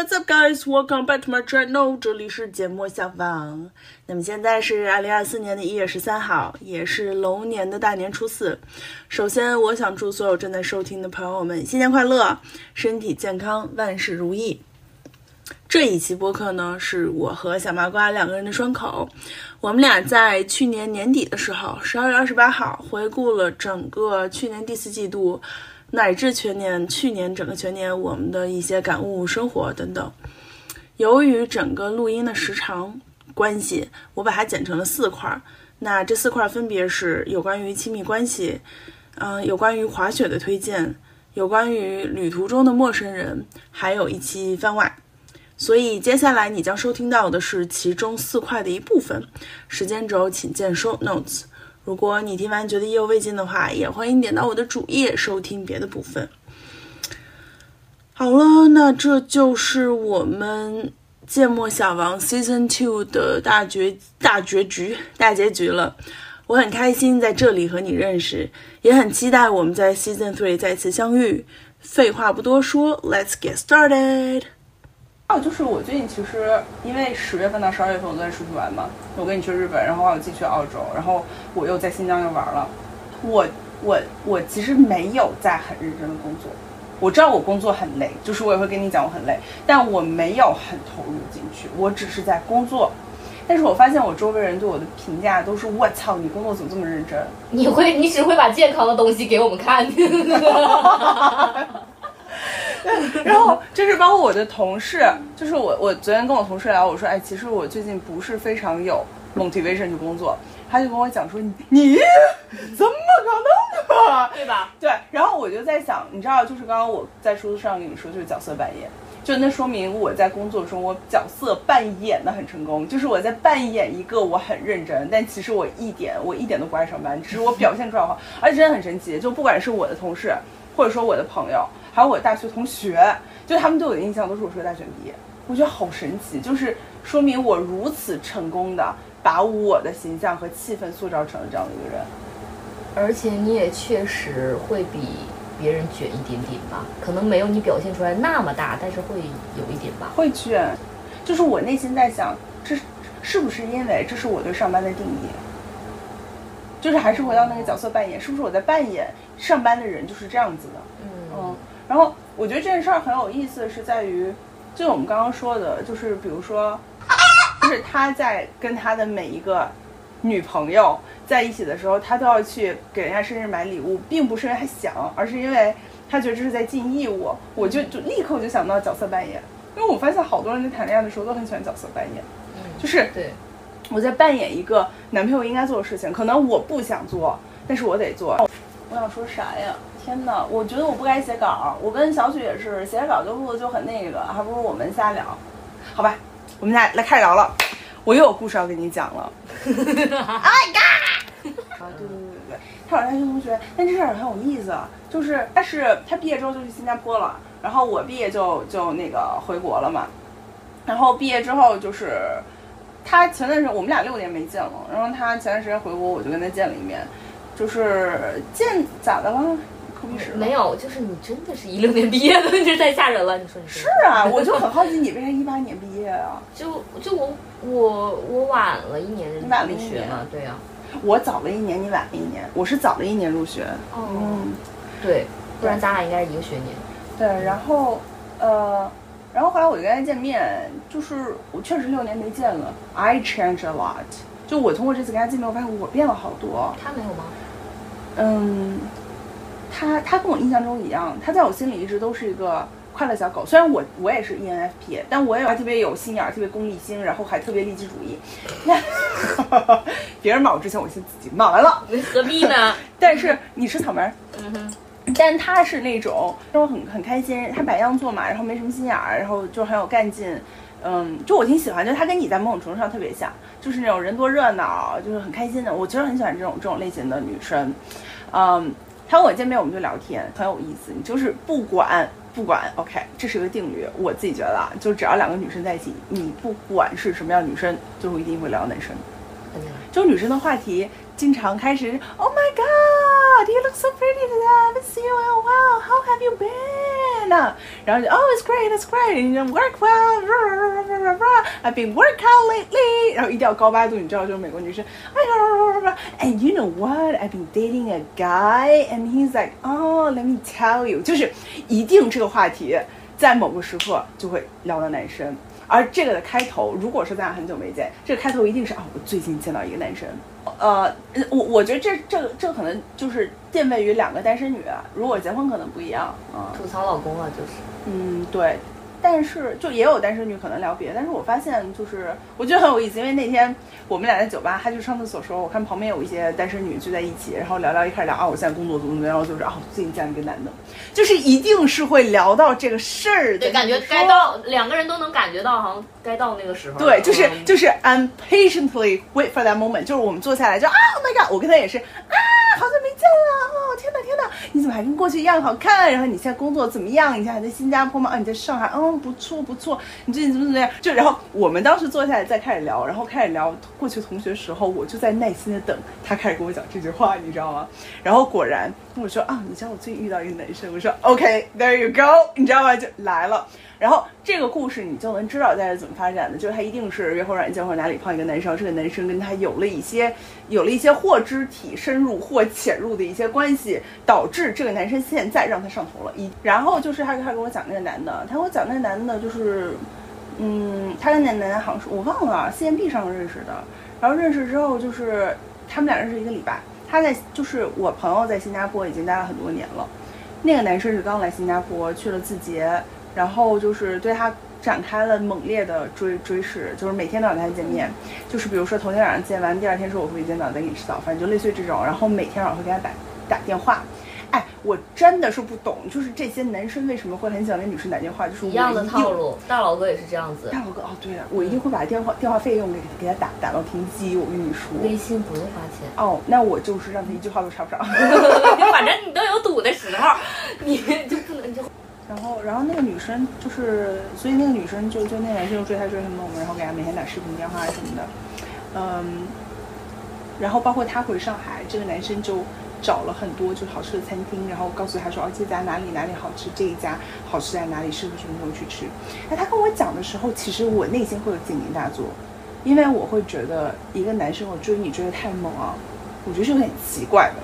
what's up, guys? Welcome back to my channel. 这里是节目小房。那么现在是二零二四年的一月十三号，也是龙年的大年初四。首先，我想祝所有正在收听的朋友们新年快乐，身体健康，万事如意。这一期播客呢，是我和小麻瓜两个人的双口。我们俩在去年年底的时候，十二月二十八号，回顾了整个去年第四季度。乃至全年，去年整个全年我们的一些感悟、生活等等。由于整个录音的时长关系，我把它剪成了四块。那这四块分别是有关于亲密关系，嗯，有关于滑雪的推荐，有关于旅途中的陌生人，还有一期番外。所以接下来你将收听到的是其中四块的一部分。时间轴请见 show notes。如果你听完觉得意犹未尽的话，也欢迎点到我的主页收听别的部分。好了，那这就是我们芥末小王 Season Two 的大结大结局大结局了。我很开心在这里和你认识，也很期待我们在 Season Three 再次相遇。废话不多说，Let's get started。还有就是我最近其实因为十月份到十二月份我都在出去玩嘛，我跟你去日本，然后我自己去澳洲，然后我又在新疆又玩了。我我我其实没有在很认真的工作，我知道我工作很累，就是我也会跟你讲我很累，但我没有很投入进去，我只是在工作。但是我发现我周围人对我的评价都是我操，你工作怎么这么认真？你会你只会把健康的东西给我们看。然后就是包括我的同事，就是我我昨天跟我同事聊，我说哎，其实我最近不是非常有 motivation 去工作，他就跟我讲说你你怎么可能呢？对吧？对。然后我就在想，你知道，就是刚刚我在书上跟你说，就是角色扮演，就那说明我在工作中我角色扮演的很成功，就是我在扮演一个我很认真，但其实我一点我一点都不爱上班，只是我表现出来的话，而且真的很神奇，就不管是我的同事，或者说我的朋友。还有我大学同学，就他们对我的印象都是我是个大学毕业，我觉得好神奇，就是说明我如此成功的把我的形象和气氛塑造成了这样的一个人。而且你也确实会比别人卷一点点吧，可能没有你表现出来那么大，但是会有一点吧。会卷，就是我内心在想，这是不是因为这是我对上班的定义？就是还是回到那个角色扮演，是不是我在扮演上班的人就是这样子的？嗯。然后我觉得这件事儿很有意思，是在于，就我们刚刚说的，就是比如说，就是他在跟他的每一个女朋友在一起的时候，他都要去给人家生日买礼物，并不是因为他想，而是因为他觉得这是在尽义务。我就就立刻我就想到角色扮演，因为我发现好多人在谈恋爱的时候都很喜欢角色扮演，就是对，我在扮演一个男朋友应该做的事情，可能我不想做，但是我得做。我想说啥呀？天哪，我觉得我不该写稿。我跟小许也是写稿就录的就很那个，还不如我们瞎聊。好吧，我们俩来开始聊了。我又有故事要跟你讲了。Oh my god！啊，对对对对对，他老大学同学，但这事儿很有意思，就是他是他毕业之后就去新加坡了，然后我毕业就就那个回国了嘛。然后毕业之后就是他前段时间我们俩六年没见了，然后他前段时间回国，我就跟他见了一面，就是见咋的了？没有，就是你真的是一六年毕业的，这太吓人了。你说你是啊，我就很好奇你为啥一八年毕业啊？就就我我我晚了一年入学嘛，对呀。我早了一年，你晚了一年。我是早了一年入学。哦，对，不然咱俩应该是一个学年。对，然后呃，然后后来我就跟他见面，就是我确实六年没见了。I change a lot。就我通过这次跟他见面，我发现我变了好多。他没有吗？嗯。他他跟我印象中一样，他在我心里一直都是一个快乐小狗。虽然我我也是 ENFP，但我也特别有心眼儿，特别功利心，然后还特别利己主义。别人骂我之前，我先自己骂完了。何必呢？但是你吃草莓，嗯哼。但他是那种让我很很开心，他白羊座嘛，然后没什么心眼儿，然后就很有干劲。嗯，就我挺喜欢，就他跟你在某种程度上特别像，就是那种人多热闹，就是很开心的。我其实很喜欢这种这种类型的女生，嗯。他跟我见面，我们就聊天，很有意思。你就是不管不管，OK，这是一个定律。我自己觉得啊，就只要两个女生在一起，你不管是什么样女生，最后一定会聊男生。就女生的话题经常开始，Oh my God，you look so pretty today，I haven't seen you in a while，How have you been？呢？然后就 Oh, it's great, it's great. You know, work well. rah, rah, rah, rah, rah. I've been work out lately. 然后一定要高八度，你知道，就是美国女生。哎呀，rah, rah, rah. And you know what? I've been dating a guy, and he's like, Oh, let me tell you，就是一定这个话题在某个时刻就会聊到男生。 而这个的开头，如果说咱俩很久没见，这个开头一定是啊，我最近见到一个男生，呃，我我觉得这这个这可能就是定位于两个单身女，如果结婚可能不一样啊。吐槽老公了，就是。嗯，对。但是就也有单身女可能聊别的，但是我发现就是我觉得很有意思，因为那天我们俩在酒吧，他去上厕所的时候，我看旁边有一些单身女聚在一起，然后聊聊，一开始聊啊，我现在工作怎么怎么样，然后就是啊，最近见了一个男的，就是一定是会聊到这个事儿的，对，感觉该到两个人都能感觉到，好像该到那个时候，对，就是就是 I'm patiently wait for that moment，就是我们坐下来就啊，Oh my god，我跟他也是啊。好久没见了哦！天哪天哪，你怎么还跟过去一样好看？然后你现在工作怎么样？你现在还在新加坡吗？啊，你在上海？不错不错。你最近怎么怎么样？就然后我们当时坐下来再开始聊，然后开始聊过去同学时候，我就在耐心的等他开始跟我讲这句话，你知道吗？然后果然我说啊，你知道我最近遇到一个男生，我说 OK，there you go，你知道吗？就来了。然后这个故事你就能知道在这怎么发展的，就是他一定是约会软件或者哪里碰一个男生，这个男生跟他有了一些有了一些或肢体深入或潜入的一些关系，导致这个男生现在让他上头了。一然后就是他他跟我讲那个男的，他跟我讲那个男的，就是嗯，他跟那男的好像是我忘了 CMB 上认识的，然后认识之后就是他们俩认识一个礼拜，他在就是我朋友在新加坡已经待了很多年了，那个男生是刚来新加坡去了字节。然后就是对他展开了猛烈的追追视，就是每天都要跟他见面，就是比如说头天晚上见完，第二天说我会见到再给你吃早饭，就类似于这种。然后每天晚上会给他打打电话。哎，我真的是不懂，就是这些男生为什么会很喜欢给女生打电话，就是一样的套路。大佬哥也是这样子。大佬哥哦，对了，我一定会把电话电话费用给给他打打到停机。我跟你说，微信不用花钱。哦，那我就是让他一句话都插不上。反正你都有赌的时候，你就不能就。然后，然后那个女生就是，所以那个女生就就那男生就追她追很猛，然后给她每天打视频电话什么的，嗯，然后包括她回上海，这个男生就找了很多就是好吃的餐厅，然后告诉他说，哦，这家哪里哪里好吃，这一家好吃在哪里，适合什么时候去吃。那他跟我讲的时候，其实我内心会有警铃大作，因为我会觉得一个男生我追你追得太猛啊，我觉得是有点奇怪的。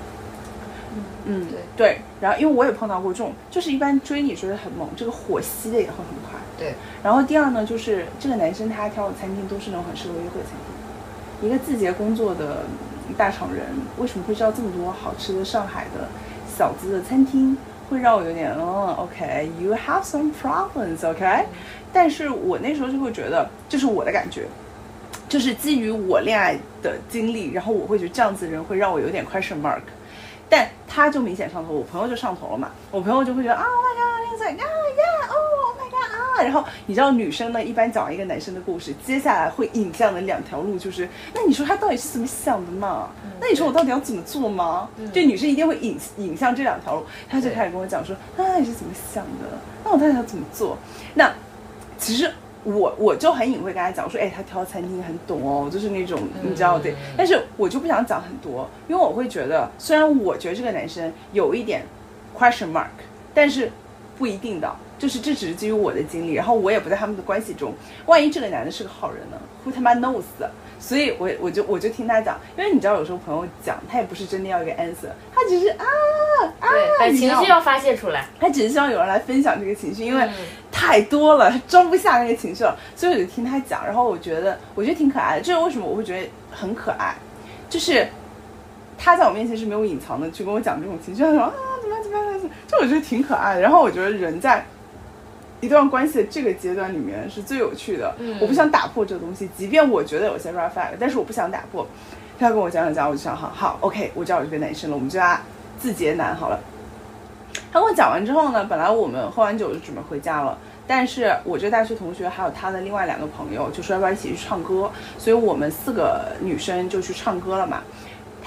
嗯，对对，然后因为我也碰到过这种，就是一般追你追得很猛，这个火熄的也会很快。对，然后第二呢，就是这个男生他挑的餐厅都是那种很适合约会的餐厅。一个字节工作的大厂人，为什么会知道这么多好吃的上海的小资的餐厅？会让我有点，嗯，OK，you have some problems，OK。但是我那时候就会觉得，这是我的感觉，就是基于我恋爱的经历，然后我会觉得这样子的人会让我有点 question mark。但他就明显上头，我朋友就上头了嘛。我朋友就会觉得啊，Oh my god，啊呀哦。然后你知道女生呢，一般讲一个男生的故事，接下来会引向的两条路就是，那你说他到底是怎么想的嘛？那你说我到底要怎么做吗？这女生一定会引引向这两条路。他就开始跟我讲说，那你是怎么想的？那我到底要怎么做？那其实。我我就很隐晦跟他讲说，哎，他挑餐厅很懂哦，就是那种你知道对，但是我就不想讲很多，因为我会觉得，虽然我觉得这个男生有一点 question mark，但是不一定的，就是这只是基于我的经历，然后我也不在他们的关系中，万一这个男的是个好人呢？Who 他妈 knows？所以，我我就我就听他讲，因为你知道，有时候朋友讲，他也不是真的要一个 answer，他只是啊啊，把情绪要发泄出来，他只是希望有人来分享这个情绪，因为太多了，装不下那个情绪了，所以我就听他讲，然后我觉得我觉得挺可爱的，这是为什么我会觉得很可爱，就是他在我面前是没有隐藏的，去跟我讲这种情绪，他说啊怎么样怎么样怎么样，就我觉得挺可爱的，然后我觉得人在。一段关系的这个阶段里面是最有趣的，我不想打破这个东西，即便我觉得有些 red flag，但是我不想打破。他跟我讲讲讲，我就想好好，OK，我知道有这个男生了，我们叫他字节男好了。他跟我讲完之后呢，本来我们喝完酒就准备回家了，但是我这大学同学还有他的另外两个朋友就说要不要一起去唱歌，所以我们四个女生就去唱歌了嘛。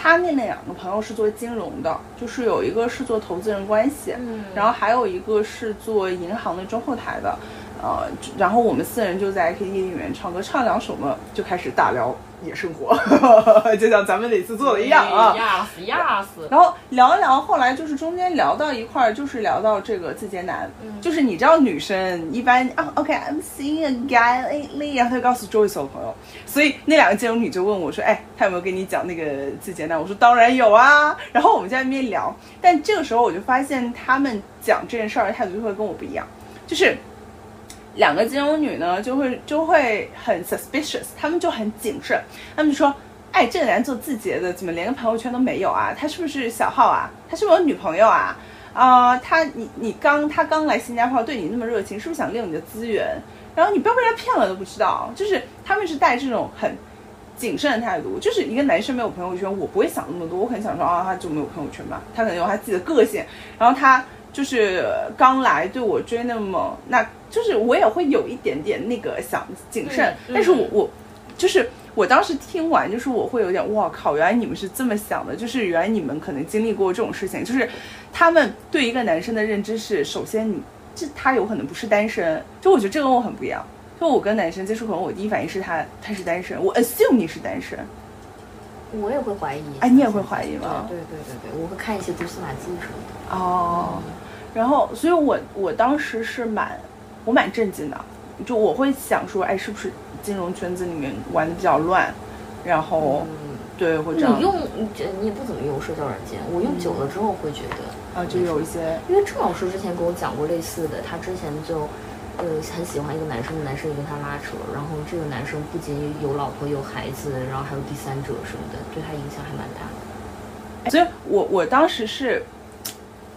他那两个朋友是做金融的，就是有一个是做投资人关系，嗯，然后还有一个是做银行的中后台的，呃，然后我们四人就在 KTV 里面唱歌，唱两首嘛，就开始大聊夜生活，就像咱们每次做的一样啊。压死压死。然后聊一聊，后来就是中间聊到一块儿，就是聊到这个字节男，就是你知道女生一般啊，OK，I'm seeing a guy lately，然后他就告诉周围所有朋友，所以那两个金融女就问我说，哎，他有没有跟你讲那个字节男？我说当然有啊。然后我们在那边聊，但这个时候我就发现他们讲这件事儿的态度就会跟我不一样，就是。两个金融女呢，就会就会很 suspicious，他们就很谨慎，他们就说，哎，这个男做字节的，怎么连个朋友圈都没有啊？他是不是小号啊？他是不是有女朋友啊？啊、他你你刚他刚来新加坡，对你那么热情，是不是想利用你的资源？然后你不要被他骗了都不知道，就是他们是带这种很谨慎的态度。就是一个男生没有朋友圈，我不会想那么多，我很想说啊，他就没有朋友圈吧，他可能有他自己的个性，然后他就是刚来对我追那么，那就是我也会有一点点那个想谨慎，但是我我就是我当时听完，就是我会有点哇靠，原来你们是这么想的，就是原来你们可能经历过这种事情，就是他们对一个男生的认知是，首先你这他有可能不是单身，就我觉得这跟我很不一样。就我跟男生接触，可能我第一反应是他他是单身，我 assume 你是单身，我也会怀疑。哎你也会怀疑吗对对对对对，我会看一些蛛丝马迹什么的。哦，然后，所以我我当时是蛮我蛮震惊的，就我会想说，哎，是不是金融圈子里面玩的比较乱，然后、嗯，对会这样你用你这你也不怎么用社交软件，我用久了之后会觉得啊，就有一些因为郑老师之前跟我讲过类似的，他之前就，呃，很喜欢一个男生，男生也跟他拉扯，然后这个男生不仅有老婆有孩子，然后还有第三者什么的，对他影响还蛮大的。所以我我当时是，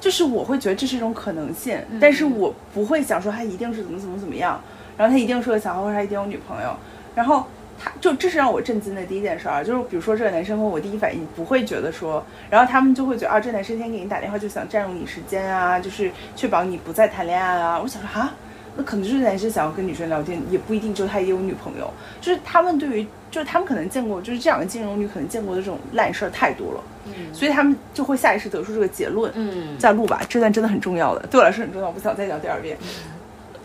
就是我会觉得这是一种可能性，嗯但是我不会想说他一定是怎么怎么怎么样，然后他一定是个小孩，或者他一定有女朋友，然后他就这是让我震惊的第一件事儿，就是比如说这个男生和我第一反应不会觉得说，然后他们就会觉得啊，这男生天天给你打电话就想占用你时间啊，就是确保你不再谈恋爱啊，我想说哈。那可能就是男生想要跟女生聊天，也不一定就他也有女朋友，就是他们对于，就是他们可能见过，就是这两个金融女可能见过的这种烂事儿太多了，嗯所以他们就会下意识得出这个结论。嗯，再录吧，这段真的很重要的，对我来说很重要，我不想再讲第二遍。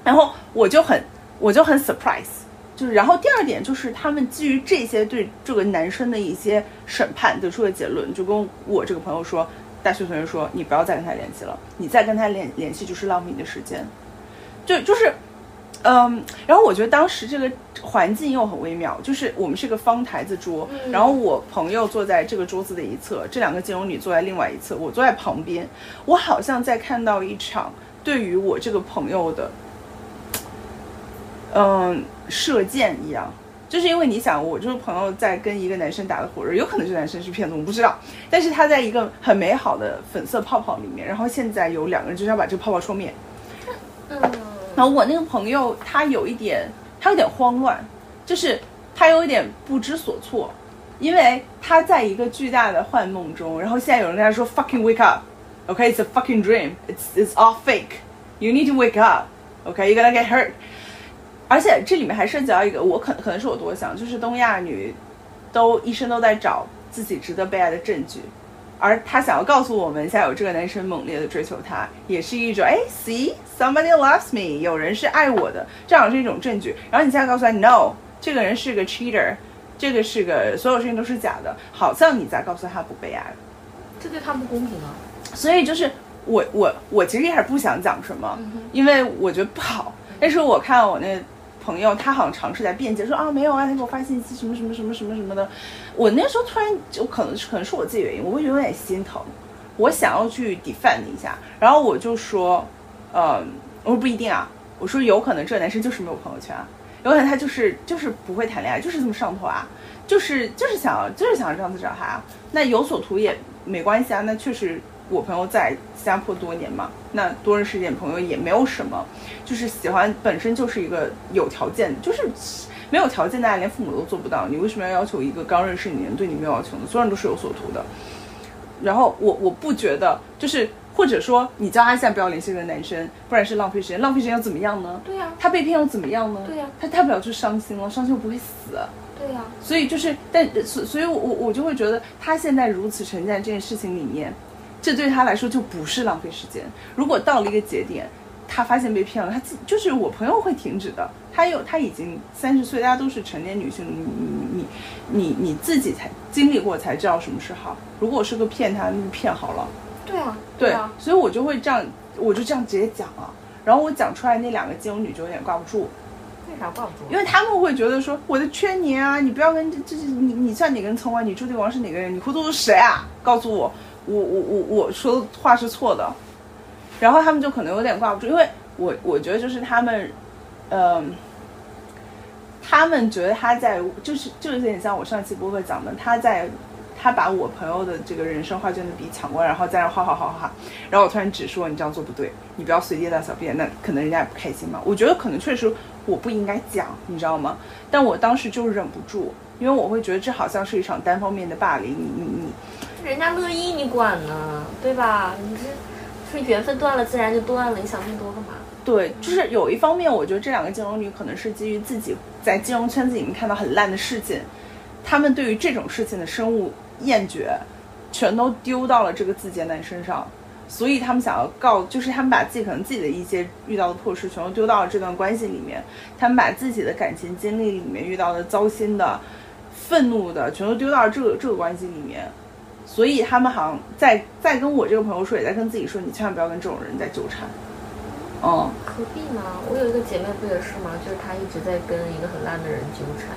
然后我就很，我就很 surprise，就是然后第二点就是他们基于这些对这个男生的一些审判得出的结论，就跟我这个朋友说，大学同学说，你不要再跟他联系了，你再跟他联联系就是浪费你的时间，就就是。嗯，然后我觉得当时这个环境又很微妙，就是我们是个方台子桌，嗯然后我朋友坐在这个桌子的一侧，这两个金融女坐在另外一侧，我坐在旁边，我好像在看到一场对于我这个朋友的，嗯，射箭一样。就是因为你想，我这个朋友在跟一个男生打的火热，有可能这男生是骗子，我不知道。但是他在一个很美好的粉色泡泡里面，然后现在有两个人就是要把这个泡泡戳灭。嗯，然后我那个朋友他有一点，他有点慌乱，就是他有一点不知所措，因为他在一个巨大的幻梦中，然后现在有人跟他说 fucking wake up，OK，it's、a fucking dream，it's it's all fake，you need to wake up，OK，you're、gonna get hurt。而且这里面还涉及到一个，我可可能是我多想，就是东亚女都一生都在找自己值得被爱的证据，而他想要告诉我们，现在有这个男生猛烈的追求她，也是一种哎，see somebody loves me，有人是爱我的，这样是一种证据。然后你现在告诉他，no，这个人是个 cheater，这个是个所有事情都是假的，好像你在告诉他不被爱了。这对他不公平啊。所以就是我我我其实一开始不想讲什么，因为我觉得不好。但是我看我那朋友，他好像尝试在辩解说啊没有啊，他给我发信息什么什么什么什么什么的。我那时候突然就可能可能是我自己原因，我会觉得有点心疼，我想要去 defend 一下，然后我就说，嗯，我说不一定啊，我说有可能这个男生就是没有朋友圈啊，有可能他就是就是不会谈恋爱，就是这么上头啊，就是就是想就是想这样子找他啊，那有所图也没关系啊，那确实我朋友在新加坡多年嘛，那多认识一点朋友也没有什么，就是喜欢本身就是一个有条件，就是没有条件的爱连父母都做不到，你为什么要要求一个刚认识你的人对你没有要求呢？所有人都是有所图的。然后我我不觉得就是。或者说，你叫他现在不要联系这个男生，不然是浪费时间。浪费时间又怎么样呢？对呀、他被骗又怎么样呢？对呀他大不了就伤心了，伤心又不会死。对呀、所以就是，但所所以我，我我就会觉得他现在如此沉浸在这件事情里面，这对他来说就不是浪费时间。如果到了一个节点，他发现被骗了，他自就是我朋友会停止的。他有他已经三十岁，大家都是成年女性，你你你你你自己才经历过才知道什么是好。如果是个骗他，那就骗好了。对啊，对啊，所以我就会这样，我就这样直接讲啊。然后我讲出来，那两个金融女就有点挂不住，为啥挂不住？因为他们会觉得说我在劝你啊，你不要跟这这是你你算哪根葱啊？你朱棣王是哪个人？你糊涂是谁啊？告诉我，我我我我说的话是错的。然后他们就可能有点挂不住，因为我我觉得就是他们，嗯、他们觉得他在就是就有点像我上期播客讲的，他在他把我朋友的这个人生画卷的笔抢过来，然后在那画画画画，然后我突然指说你这样做不对，你不要随地大小便，那可能人家也不开心嘛。我觉得可能确实我不应该讲，你知道吗？但我当时就忍不住，因为我会觉得这好像是一场单方面的霸凌，你你你人家乐意你管呢，对吧？你这是缘分断了，自然就断了，你想那么多干嘛？对，就是有一方面，我觉得这两个金融女可能是基于自己在金融圈子里面看到很烂的事情，她们对于这种事情的深恶厌绝，全都丢到了这个字节男身上，所以他们想要告，就是他们把自己可能自己的一些遇到的破事，全都丢到了这段关系里面，他们把自己的感情经历里面遇到的糟心的、愤怒的，全都丢到了这个这个关系里面。所以他们好像在在跟我这个朋友说，也在跟自己说，你千万不要跟这种人在纠缠。嗯，何必呢？我有一个姐妹不也是吗？就是她一直在跟一个很烂的人纠缠，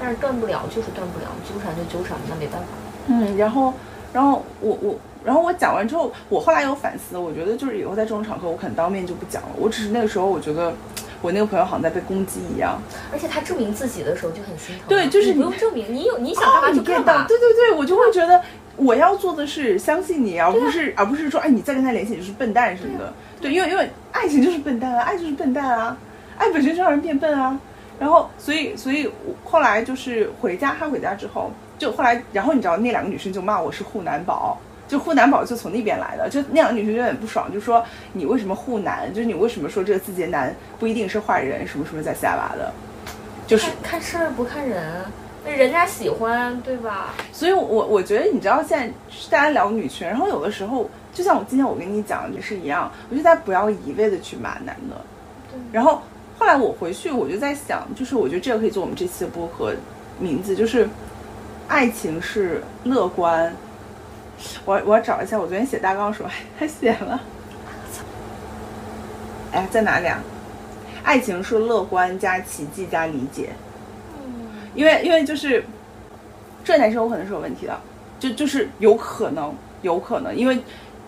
但是断不了，就是断不了，纠缠就纠缠，那没办法。嗯，然后，然后我我，然后我讲完之后，我后来有反思，我觉得就是以后在这种场合，我可能当面就不讲了。我只是那个时候，我觉得我那个朋友好像在被攻击一样。而且他证明自己的时候就很心疼啊。对就是你不用证明，你有你想干嘛就干嘛。对对对，我就会觉得我要做的是相信你，而不是而不是说，哎，你再跟他联系你就是笨蛋什么的。对，因为因为爱情就是笨蛋啊，爱就是笨蛋啊，爱本身就让人变笨啊。然后，所以，所以我后来就是回家，他回家之后，就后来，然后你知道那两个女生就骂我是护男宝，就护男宝就从那边来的，就那两个女生就有点不爽，就说你为什么护男？就是你为什么说这个字节男不一定是坏人，什么什么在下巴的，就是看看事儿不看人，那人家喜欢，对吧？所以我，我觉得你知道，现在大家聊女权，然后有的时候，就像我今天我跟你讲的是一样，我觉得大家不要一味的去骂男的。然后后来我回去，我就在想，就是我觉得这个可以做我们这期的播客名字，就是爱情是乐观。我我要找一下，我昨天写大纲的时候 还写了。哎，在哪里啊？爱情是乐观加奇迹加理解。因为因为就是这男生有可能是有问题的，就就是有可能有可能，因为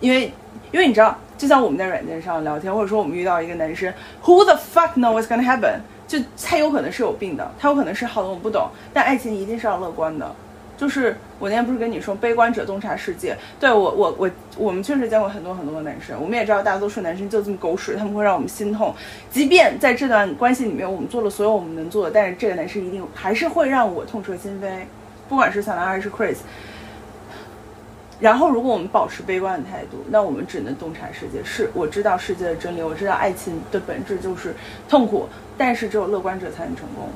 因为因为你知道，就像我们在软件上聊天，或者说我们遇到一个男生，Who the fuck know what's gonna happen？就他有可能是有病的，他有可能是好的我们不懂，但爱情一定是要乐观的。就是我那天不是跟你说，悲观者洞察世界。对我我我我们确实见过很多很多的男生，我们也知道大多数男生就这么狗屎，他们会让我们心痛。即便在这段关系里面，我们做了所有我们能做的，但是这个男生一定还是会让我痛彻心扉，不管是小兰还是 Chris。然后，如果我们保持悲观的态度，那我们只能洞察世界。是，我知道世界的真理，我知道爱情的本质就是痛苦，但是只有乐观者才能成功。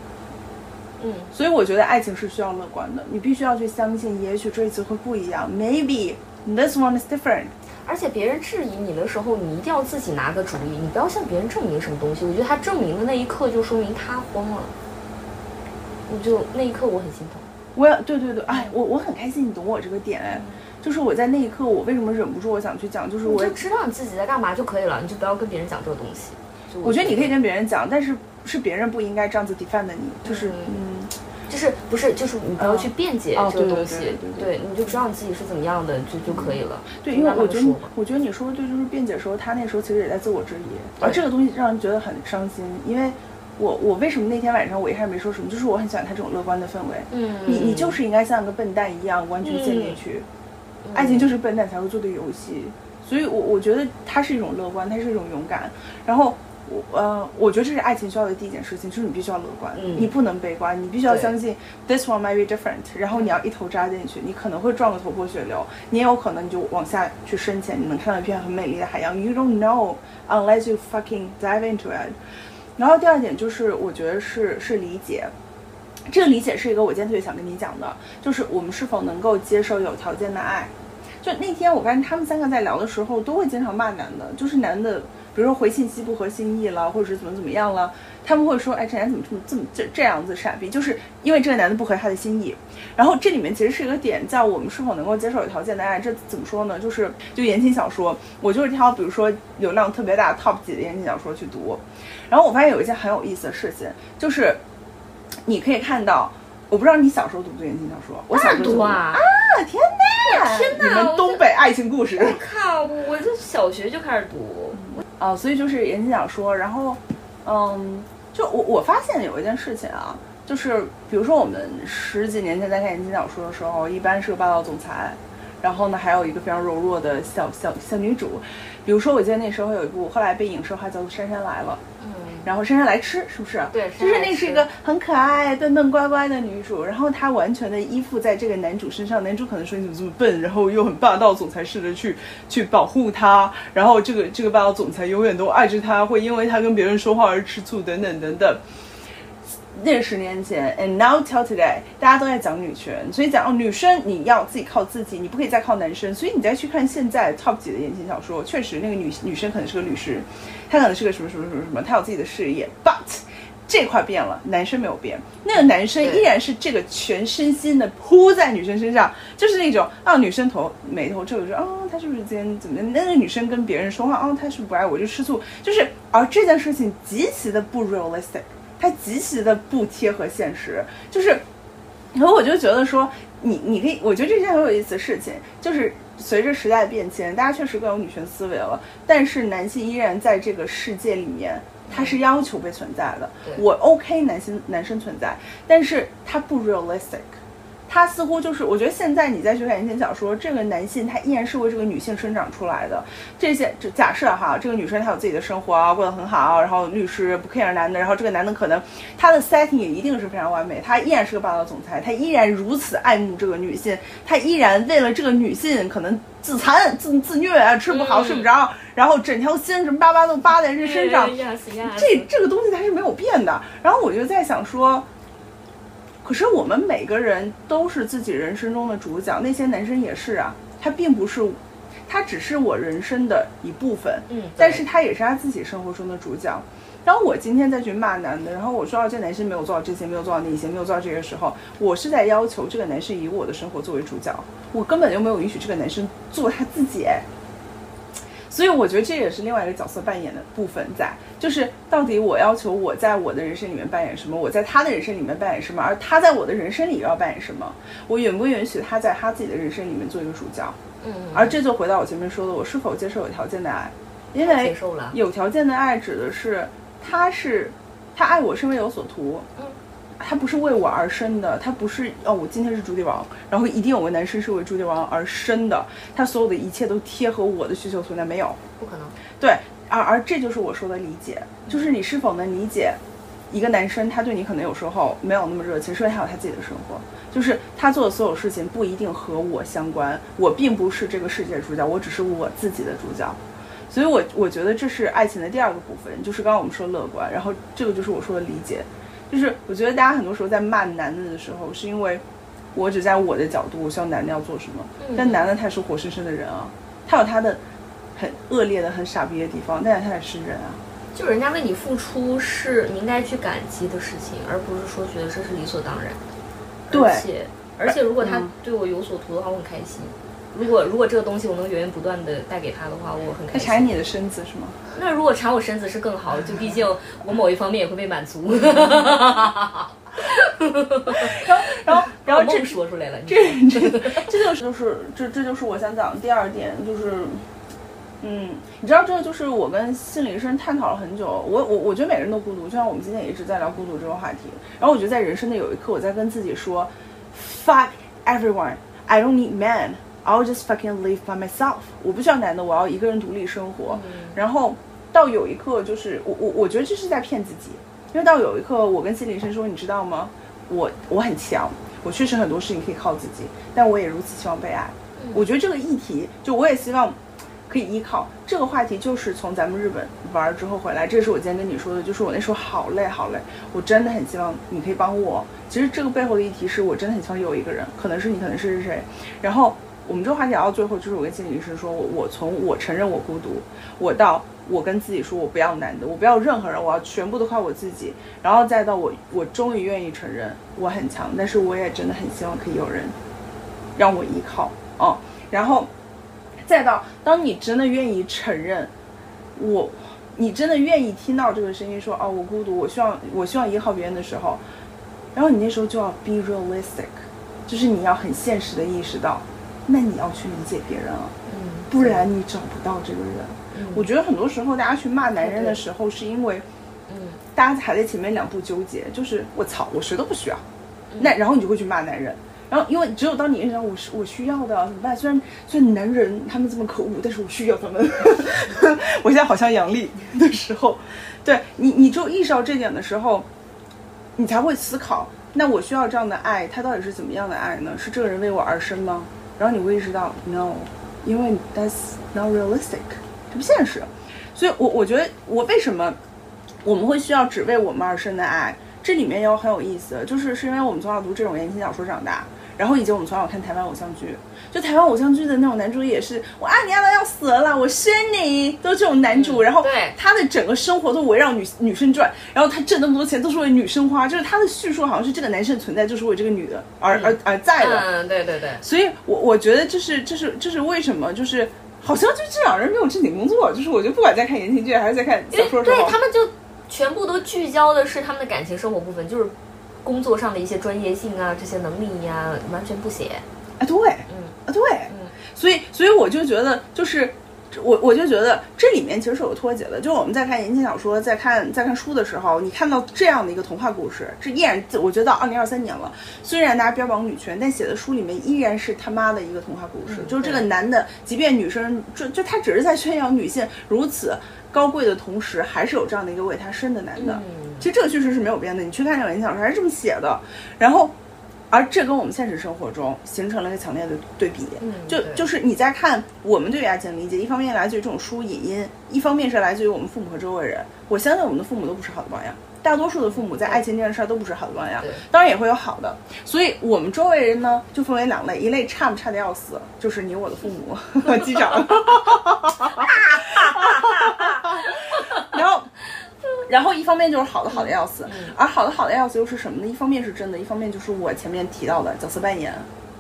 嗯，所以我觉得爱情是需要乐观的，你必须要去相信，也许这一次会不一样，maybe this one is different。而且别人质疑你的时候，你一定要自己拿个主意，你不要向别人证明什么东西。我觉得他证明的那一刻，就说明他慌了。我就那一刻我很心疼。我也对对对，哎，我我很开心，你懂我这个点哎，就是我在那一刻，我为什么忍不住我想去讲，就是我就知道你自己在干嘛就可以了，你就不要跟别人讲这个东西。就我觉得你可以跟别人讲，但是是别人不应该这样子 defend 你，就是嗯，就是不是就是你不要去辩解这个东西，对你就知道你自己是怎么样的就就可以了。对，因为我觉得我觉得你说的对，就是辩解的时候，他那时候其实也在自我质疑，而这个东西让人觉得很伤心，因为我我为什么那天晚上我一开始没说什么，就是我很喜欢他这种乐观的氛围，嗯，你你就是应该像个笨蛋一样完全陷进去，嗯爱情就是笨蛋才会做的游戏，所以我我觉得它是一种乐观，它是一种勇敢，然后。我呃，我觉得这是爱情需要的第一件事情，就是你必须要乐观，嗯你不能悲观，你必须要相信 this one might be different，然后你要一头扎进去，你可能会撞个头破血流，你也有可能你就往下去深潜，你能看到一片很美丽的海洋，you don't know unless you fucking dive into it。然后第二点就是我觉得是是理解，这个理解是一个我今天特别想跟你讲的，就是我们是否能够接受有条件的爱。就那天我发现他们三个在聊的时候，都会经常骂男的，就是男的比如说回信息不合心意了，或者是怎么怎么样了，他们会说，哎，这男的怎么这么这么这这样子傻逼？就是因为这个男的不合他的心意。然后这里面其实是一个点，在我们是否能够接受有条件的爱。这怎么说呢？就是就言情小说，我就是挑比如说流量特别大 top 级的言情小说去读。然后我发现有一件很有意思的事情，就是你可以看到，我不知道你小时候读不读言情小说？我小时候读啊！啊天哪！天哪你们东北爱情故事。我靠！我这小学就开始读啊，所以就是言情小说。然后，嗯，就我我发现有一件事情啊，就是比如说我们十几年前在看言情小说的时候，一般是个霸道总裁，然后呢还有一个非常柔弱的小小小女主。比如说我记得那时候有一部后来被影视化叫做《姗姗来了》，然后姗姗来迟是不是？对，就是那是一个很可爱、笨笨乖乖的女主，然后她完全的依附在这个男主身上，男主可能说你怎么这么笨，然后又很霸道总裁式的去 去保护她，然后这个这个霸道总裁永远都爱着她，会因为她跟别人说话而吃醋等等等等。那十年前，and now till today，大家都在讲女权，所以讲哦，女生你要自己靠自己，你不可以再靠男生。所以你再去看现在 top 级的言情小说，确实那个女女生可能是个律师，她可能是个什么什么什么什么，她有自己的事业，but 这块变了，男生没有变，那个男生依然是这个全身心的扑在女生身上，就是那种啊，女生头眉头皱着，啊，他是不是今天怎么的？那个女生跟别人说话，啊，他是不是不爱我，就吃醋，就是而这件事情极其的不 realistic。它极其的不贴合现实，就是，然后我就觉得说，你你可以，我觉得这是件很有意思的事情，就是随着时代的变迁，大家确实更有女权思维了，但是男性依然在这个世界里面，他是要求被存在的。我 OK 男性男生存在，但是他不 realistic。他似乎就是，我觉得现在你在学感言情小说，这个男性他依然是为这个女性生长出来的。这些就假设哈，这个女生她有自己的生活啊，过得很好，然后律师不 care 男的，然后这个男的可能他的 setting 也一定是非常完美，他依然是个霸道总裁，他依然如此爱慕这个女性，他依然为了这个女性可能自残、自自虐啊，吃不好睡不着，然后整条心什么巴巴都扒在这身上，这这个东西它是没有变的。然后我就在想说。可是我们每个人都是自己人生中的主角，那些男生也是啊。他并不是，他只是我人生的一部分，嗯，但是他也是他自己生活中的主角。当我今天再去骂男的，然后我说这男生没有做到这些，没有做到那些，没有做到这些时候，我是在要求这个男生以我的生活作为主角，我根本就没有允许这个男生做他自己。所以我觉得这也是另外一个角色扮演的部分在，就是到底我要求我在我的人生里面扮演什么，我在他的人生里面扮演什么，而他在我的人生里要扮演什么，我允不允许他在他自己的人生里面做一个主角？嗯，而这就回到我前面说的，我是否接受有条件的爱？因为有条件的爱指的是他是他爱我是因为有所图。嗯。他不是为我而生的，他不是哦，我今天是朱棣王，然后一定有个男生是为朱棣王而生的，他所有的一切都贴合我的需求存在，没有，不可能。对，而而这就是我说的理解，就是你是否能理解，一个男生他对你可能有时候没有那么热情，是因为他有他自己的生活，就是他做的所有事情不一定和我相关，我并不是这个世界的主角，我只是我自己的主角，所以我我觉得这是爱情的第二个部分，就是刚刚我们说乐观，然后这个就是我说的理解。就是我觉得大家很多时候在骂男的的时候，是因为我只在我的角度，我希望男的要做什么。但男的他是活生生的人啊，他有他的很恶劣的、很傻逼的地方，但是他也是人啊。就人家为你付出是你应该去感激的事情，而不是说觉得这是理所当然的。对。而且而且，如果他对我有所图的话，我很开心。如果如果这个东西我能源源不断的带给他的话，我很开心。他查你的身子是吗？那如果查我身子是更好，就毕竟我某一方面也会被满足。然后然后然后这说出来了，这这这就是就是这这就是我想讲的第二点，就是嗯，你知道这个就是我跟心理医生探讨了很久。我我我觉得每个人都孤独，就像我们今天也一直在聊孤独这个话题。然后我觉得在人生的有一刻，我在跟自己说，fuck everyone，I don't need men。I'll just fucking live by myself。我不需要男的，我要一个人独立生活。然后到有一刻，就是我我我觉得这是在骗自己，因为到有一刻，我跟心理医生说，你知道吗？我我很强，我确实很多事情可以靠自己，但我也如此希望被爱。我觉得这个议题，就我也希望可以依靠这个话题，就是从咱们日本玩之后回来，这是我今天跟你说的，就是我那时候好累好累，我真的很希望你可以帮我。其实这个背后的议题是我真的很希望有一个人，可能是你，可能是谁，然后。我们这个话题聊到最后，就是我跟心理医生说，我我从我承认我孤独，我到我跟自己说我不要男的，我不要任何人，我要全部都靠我自己，然后再到我我终于愿意承认我很强，但是我也真的很希望可以有人让我依靠哦，然后再到当你真的愿意承认我，你真的愿意听到这个声音说哦我孤独，我希望我希望依靠别人的时候，然后你那时候就要 be realistic，就是你要很现实的意识到。那你要去理解别人啊，嗯，不然你找不到这个人。嗯我觉得很多时候大家去骂男人的时候，是因为嗯大家还在前面两步纠结，就是我操，我谁都不需要，嗯那然后你就会去骂男人。然后，因为只有当你认识到我是我需要的怎么办？虽然虽然男人他们这么可恶，但是我需要他们。我现在好像杨笠的时候，对你，你只有意识到这点的时候，你才会思考，那我需要这样的爱，他到底是怎么样的爱呢？是这个人为我而生吗？然后你会意识到，no，因为 that's not realistic，这不现实。所以我我觉得我为什么我们会需要只为我们而生的爱？这里面有很有意思，就是是因为我们从小读这种言情小说长大，然后以及我们从小看台湾偶像剧，就台湾偶像剧的那种男主也是我爱你爱到要死了，我生你，都是这种男主，然后对。他的整个生活都围绕女女生转，然后他挣那么多钱都是为女生花，就是他的叙述好像是这个男生存在就是为这个女的而、而而在的，嗯，对对对，所以我我觉得这是这是这是为什么？就是。好像就这两人没有正经工作，就是我就不管在看言情剧还是在看小说对他们就全部都聚焦的是他们的感情生活部分，就是工作上的一些专业性啊，这些能力呀、完全不写。哎对，嗯啊对，嗯所以所以我就觉得就是。我我就觉得这里面其实是有脱节的，就是我们在看言情小说、在看在看书的时候，你看到这样的一个童话故事，这依然我觉得到二零二三年了，虽然大家标榜女权，但写的书里面依然是他妈的一个童话故事，嗯就是这个男的，即便女生就就他只是在宣扬女性如此高贵的同时，还是有这样的一个为他生的男的。嗯其实这个叙事是没有变的，你去看这个言情小说还是这么写的，然后，而这跟我们现实生活中形成了一个强烈的对比。嗯就对就是你在看我们对于爱情的理解，一方面来自于这种书影音，一方面是来自于我们父母和周围人。我相信我们的父母都不是好的榜样，大多数的父母在爱情这件事儿都不是好的榜样，当然也会有好的。所以我们周围人呢就分为两类，一类差不差的要死，就是你我的父母，机长。然后。然后一方面就是好的好的要死，而好的好的要死又是什么呢？一方面是真的，一方面就是我前面提到的角色扮演，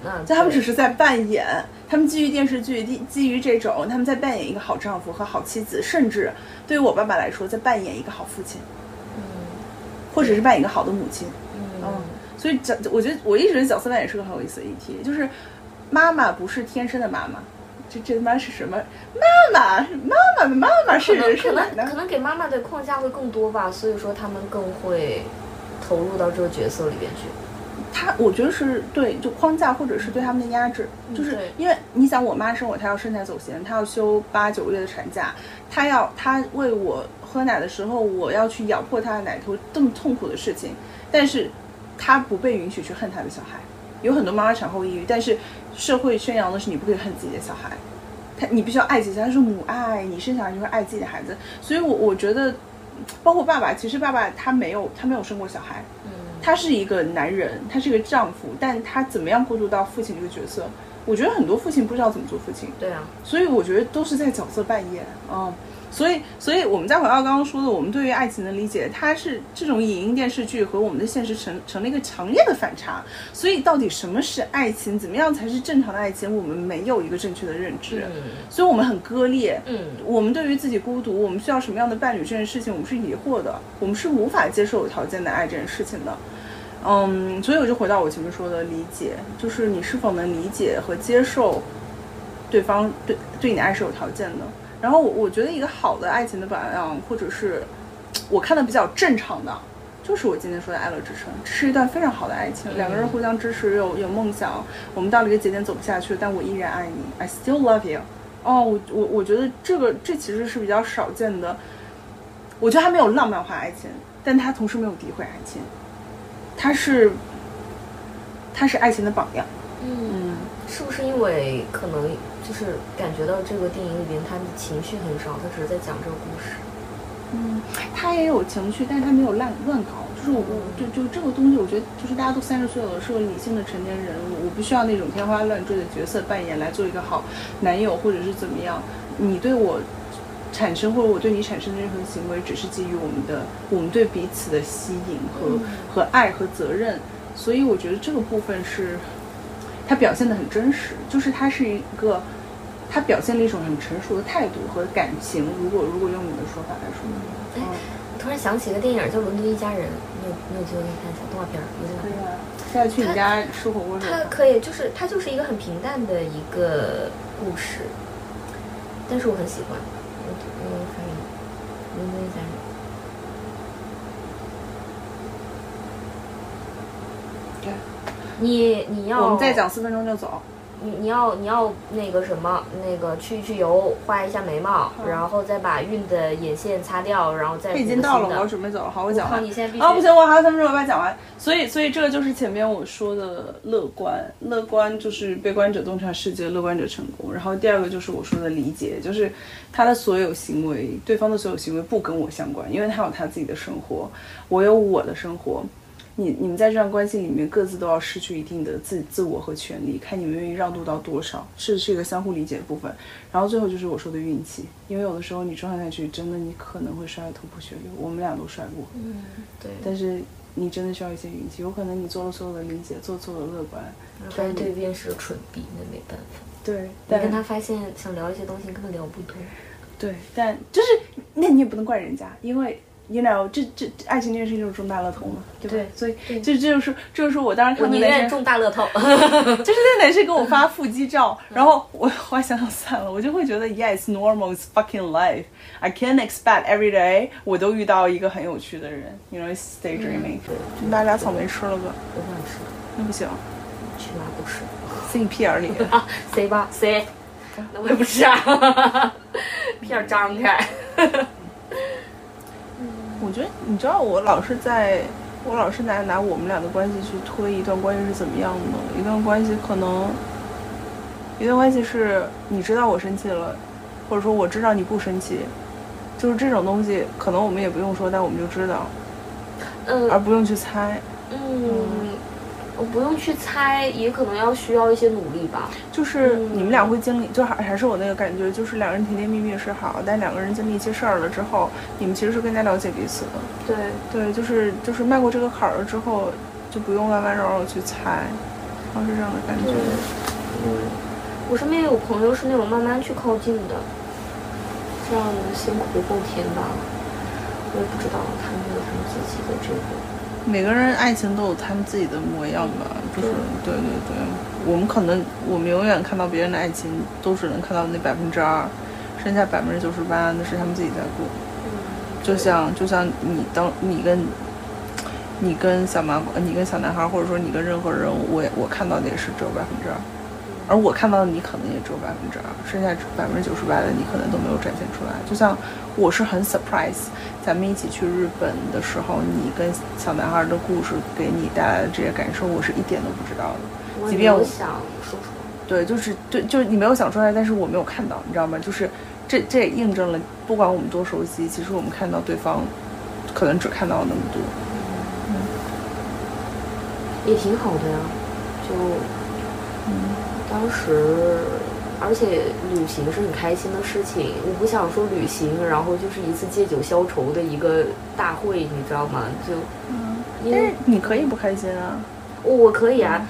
嗯，就他们只是在扮演，他们基于电视剧，基基于这种，他们在扮演一个好丈夫和好妻子，甚至对于我爸爸来说，在扮演一个好父亲，嗯或者是扮演一个好的母亲。嗯嗯，所以角，我觉得我一直觉得角色扮演是个很有意思的议题，就是妈妈不是天生的妈妈，这这他妈是什么？妈妈，妈妈，妈妈是可能可人是奶奶。能可能给妈妈的框架会更多吧，所以说他们更会投入到这个角色里边去。他我觉得是对，就框架或者是对他们的压制，就是因为你想，我妈生我，她要身材走形，她要休八九个月的产假，她要她喂我喝奶的时候，我要去咬破她的奶头，这么痛苦的事情，但是她不被允许去恨她的小孩。有很多妈妈产后抑郁，但是社会宣扬的是你不可以恨自己的小孩，他你必须要爱自己他说母爱，你生小孩就会爱自己的孩子，所以我我觉得，包括爸爸，其实爸爸他没有他没有生过小孩，嗯。他是一个男人，他是一个丈夫，但他怎么样过渡到父亲这个角色？我觉得很多父亲不知道怎么做父亲，对啊，所以我觉得都是在角色扮演嗯，所以，所以我们再回到刚刚说的，我们对于爱情的理解，它是这种影音电视剧和我们的现实成成了一个强烈的反差。所以，到底什么是爱情？怎么样才是正常的爱情？我们没有一个正确的认知，嗯所以我们很割裂。嗯我们对于自己孤独，我们需要什么样的伴侣这件事情，我们是疑惑的，我们是无法接受有条件的爱这件事情的。嗯，所以我就回到我前面说的理解，就是你是否能理解和接受对方对对你的爱是有条件的。然后我我觉得一个好的爱情的榜样，或者是我看的比较正常的，就是我今天说的《爱乐之城》，这是一段非常好的爱情，两个人互相支持，有有梦想。我们到了一个节点走不下去，但我依然爱你，I still love you。哦，我我我觉得这个这其实是比较少见的。我觉得它没有浪漫化爱情，但它同时没有诋毁爱情，它是它是爱情的榜样。嗯，嗯，是不是因为可能就是感觉到这个电影里边他的情绪很少，他只是在讲这个故事。嗯，他也有情绪，但是他没有乱乱搞，就就是我我就就这个东西，我觉得就是大家都三十岁了，是个理性的成年人，我不需要那种天花乱坠的角色扮演来做一个好男友或者是怎么样。你对我产生或者我对你产生的任何行为，只是基于我们的我们对彼此的吸引和和爱和责任。所以我觉得这个部分是它表现的很真实，就是它是一个它表现了一种很成熟的态度和感情。如果如果用你的说法来说，哎，突然想起一个电影叫《伦敦一家人》，你有你有机会看一下动画片儿，有可以啊。现在去你家吃火锅，它可以，就是它就是一个很平淡的一个故事，但是我很喜欢。我我翻译《伦敦一家人》。你你要我们再讲四分钟就走。你你要你要那个什么那个去去油画一下眉毛，然后再把晕的眼线擦掉，然后再。已经到了，我要准备走了。好，我讲完。你现在必须。啊，不行，我还有三分钟，我把它讲完。所以，所以这个就是前面我说的乐观，乐观就是悲观者洞察世界，乐观者成功。然后第二个就是我说的理解，就是他的所有行为，对方的所有行为不跟我相关，因为他有他自己的生活，我有我的生活。你你们在这段关系里面各自都要失去一定的自自我和权利，看你们愿意让渡到多少，是是一个相互理解的部分。然后最后就是我说的运气，因为有的时候你撞下去，真的你可能会摔得头破血流。我们俩都摔过，嗯，对。但是你真的需要一些运气，有可能你做了所有的理解，做错了乐观，但是对面是个蠢逼，那没办法。对，你跟他发现想聊一些东西，根本聊不通。对，但就是那你也不能怪人家，因为。You know，这这爱情这件事情就是中大乐透嘛，对不对？所以这这就是这就是我当时看到那中大乐透，就是那男生给我发腹肌照，然后我后来想想算了，我就会觉得 Yeah，it's normal, it's fucking life. I can't expect every day 我都遇到一个很有趣的人，You know, stay dreaming。就拿俩草莓吃了吧，我不想吃，那不行，去哪不吃？塞你屁眼里 啊！塞吧塞，那我也不吃啊，屁眼张开。我觉得你知道，我老是在，我老是拿拿我们俩的关系去推一段关系是怎么样的。一段关系可能，一段关系是你知道我生气了，或者说我知道你不生气，就是这种东西，可能我们也不用说，但我们就知道，嗯，而不用去猜，嗯。我不用去猜，也可能要需要一些努力吧。就是你们俩会经历，就还还是我那个感觉，就是两个人甜甜蜜蜜是好，但两个人经历一些事儿了之后，你们其实是更加了解彼此的。对对，就是就是迈过这个坎儿了之后，就不用弯弯绕绕去猜，然后是这样的感觉。嗯，我身边有朋友是那种慢慢去靠近的，这样的辛苦后甜吧。我也不知道他们有什么自己的这个。每个人爱情都有他们自己的模样吧，就是对对对，我们可能我们永远看到别人的爱情，都只能看到那百分之二，剩下百分之九十八那是他们自己在过。就像就像你当你跟，你跟小麻瓜，你跟小男孩，或者说你跟任何人，我我看到的也是只有百分之二。而我看到的你可能也只有百分之二，剩下百分之九十八的你可能都没有展现出来。就像我是很 surprise，咱们一起去日本的时候，你跟小男孩的故事给你带来的这些感受，我是一点都不知道的。即便我想说出来。对，就是对，就是你没有想出来，但是我没有看到，你知道吗？就是这这也印证了，不管我们多熟悉，其实我们看到对方，可能只看到了那么多。嗯，也挺好的呀，就嗯。当时，而且旅行是很开心的事情。我不想说旅行，然后就是一次借酒消愁的一个大会，你知道吗？就，嗯，但是你可以不开心啊。我可以啊。嗯，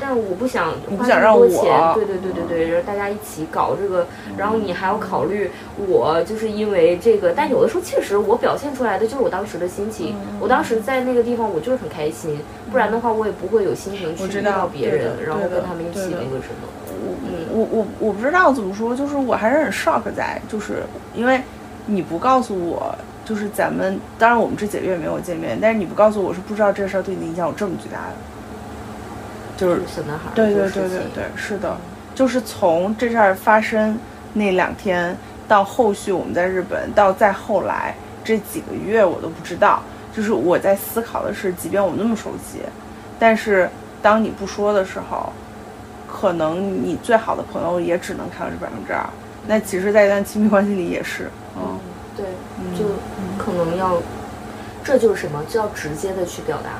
但我不想花那么多钱，对对对对对，然后大家一起搞这个，然后你还要考虑我就是因为这个，但有的时候确实我表现出来的就是我当时的心情，我当时在那个地方我就是很开心，不然的话我也不会有心情去遇到别人，然后跟他们一起那个什么。我我我我不知道怎么说，就是我还是很 shock 在，就是因为你不告诉我，就是咱们当然我们这几个月没有见面，但是你不告诉我是不知道这事儿对你的影响有这么巨大的。就是小男孩，对对对对对，是的，就是从这事儿发生那两天到后续我们在日本，到再后来这几个月我都不知道。就是我在思考的是，即便我们那么熟悉，但是当你不说的时候，可能你最好的朋友也只能看到这百分之二。那其实，在一段亲密关系里也是，嗯，对，就可能要。这就是什么，就要直接的去表达。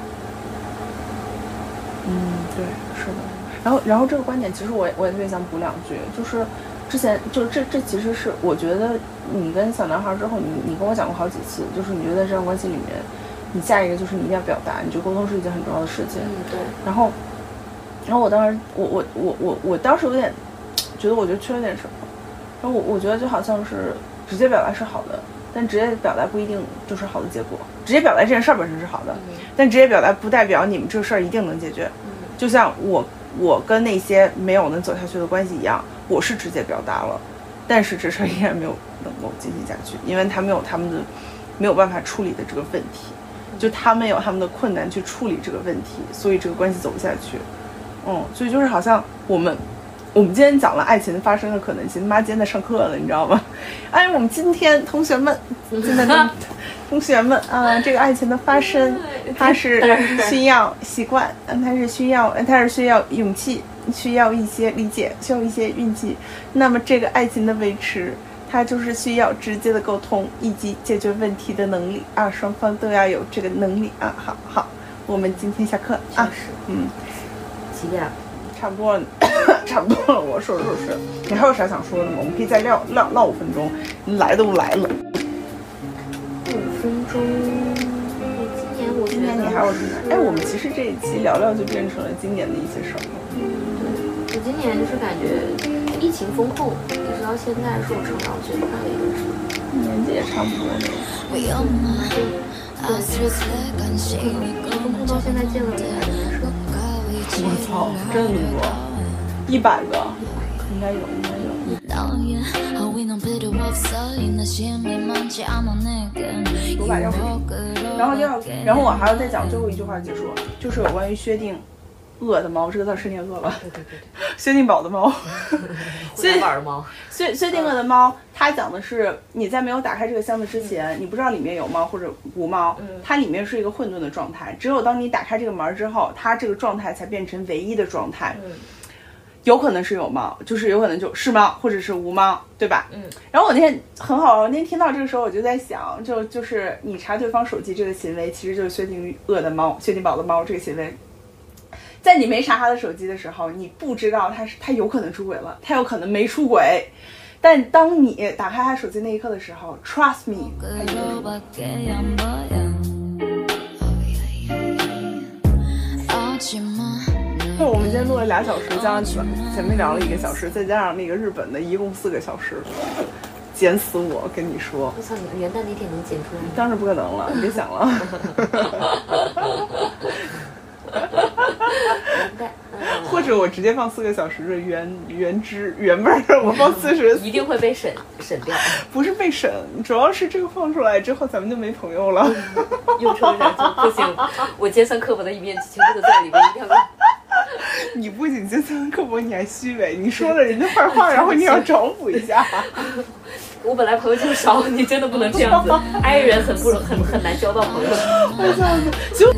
嗯，对，是的。然后，然后这个观点其实我我也特别想补两句，就是之前就是这这其实是我觉得你跟小男孩之后，你你跟我讲过好几次，就是你觉得在这段关系里面，你下一个就是你一定要表达，你觉得沟通是一件很重要的事情。嗯，对。然后，然后我当时我我我我我当时有点觉得我觉得缺了点什么，然后我我觉得就好像是直接表达是好的，但直接表达不一定就是好的结果。直接表达这件事儿本身是好的，但直接表达不代表你们这个事儿一定能解决。就像我。我跟那些没有能走下去的关系一样，我是直接表达了，但是这事儿依然没有能够进行下去，因为他们有他们的没有办法处理的这个问题，就他们有他们的困难去处理这个问题，所以这个关系走不下去。嗯，所以就是好像我们我们今天讲了爱情发生的可能性，妈今天在上课了，你知道吗？哎，我们今天同学们，今天的同学们啊，这个爱情的发生。它是需要习惯，嗯，它是需要，它是需要勇气，需要一些理解，需要一些运气。那么这个爱情的维持，它就是需要直接的沟通以及解决问题的能力啊，双方都要有这个能力啊。好好，我们今天下课啊，嗯，几点？差不多，差不多了。我收拾收拾。你还有啥想说的吗？我们可以再唠唠唠五分钟。来都来了，五分钟。今年你还有什么？哎，我们其实这一期聊聊就变成了今年的一些事儿。对，我今年就是感觉疫情风控一直到现在是我成长最快的一个时年纪也差不多了。对，风控到现在见了几个男生？我操，这么多，一百个，应该有，应该有。我把钥匙。然后要，然后我还要再讲最后一句话结束，就是有关于薛定谔的猫，这个字是念恶吧？对对对薛定宝的猫，薛宝的猫，薛薛定谔的猫，它讲的是你在没有打开这个箱子之前，你不知道里面有猫或者无猫，它里面是一个混沌的状态，只有当你打开这个门之后，它这个状态才变成唯一的状态。有可能是有猫，就是有可能就是猫，或者是无猫，对吧？嗯。然后我那天很好，我那天听到这个时候，我就在想，就就是你查对方手机这个行为，其实就是薛定谔的猫，薛定宝的猫这个行为，在你没查他的手机的时候，你不知道他是他有可能出轨了，他有可能没出轨，但当你打开他手机那一刻的时候，trust me，他一定出轨。就我们今天录了俩小时，加上前前面聊了一个小时，再加上那个日本的，一共四个小时，剪死我！跟你说，我操，你元旦那天能剪出来？当然不可能了，你别想了。或者我直接放四个小时的原原汁原味儿，我放四十，一定会被审审掉。不是被审，主要是这个放出来之后，咱们就没朋友了。又成啥就不行，我尖酸刻薄的一面全部都在里面，一定要。你不仅尖酸刻薄，你还虚伪，你说了人家坏话，然后你要找补一下。我本来朋友就少，你真的不能这样子，爱人很不容很很难交到朋友。行。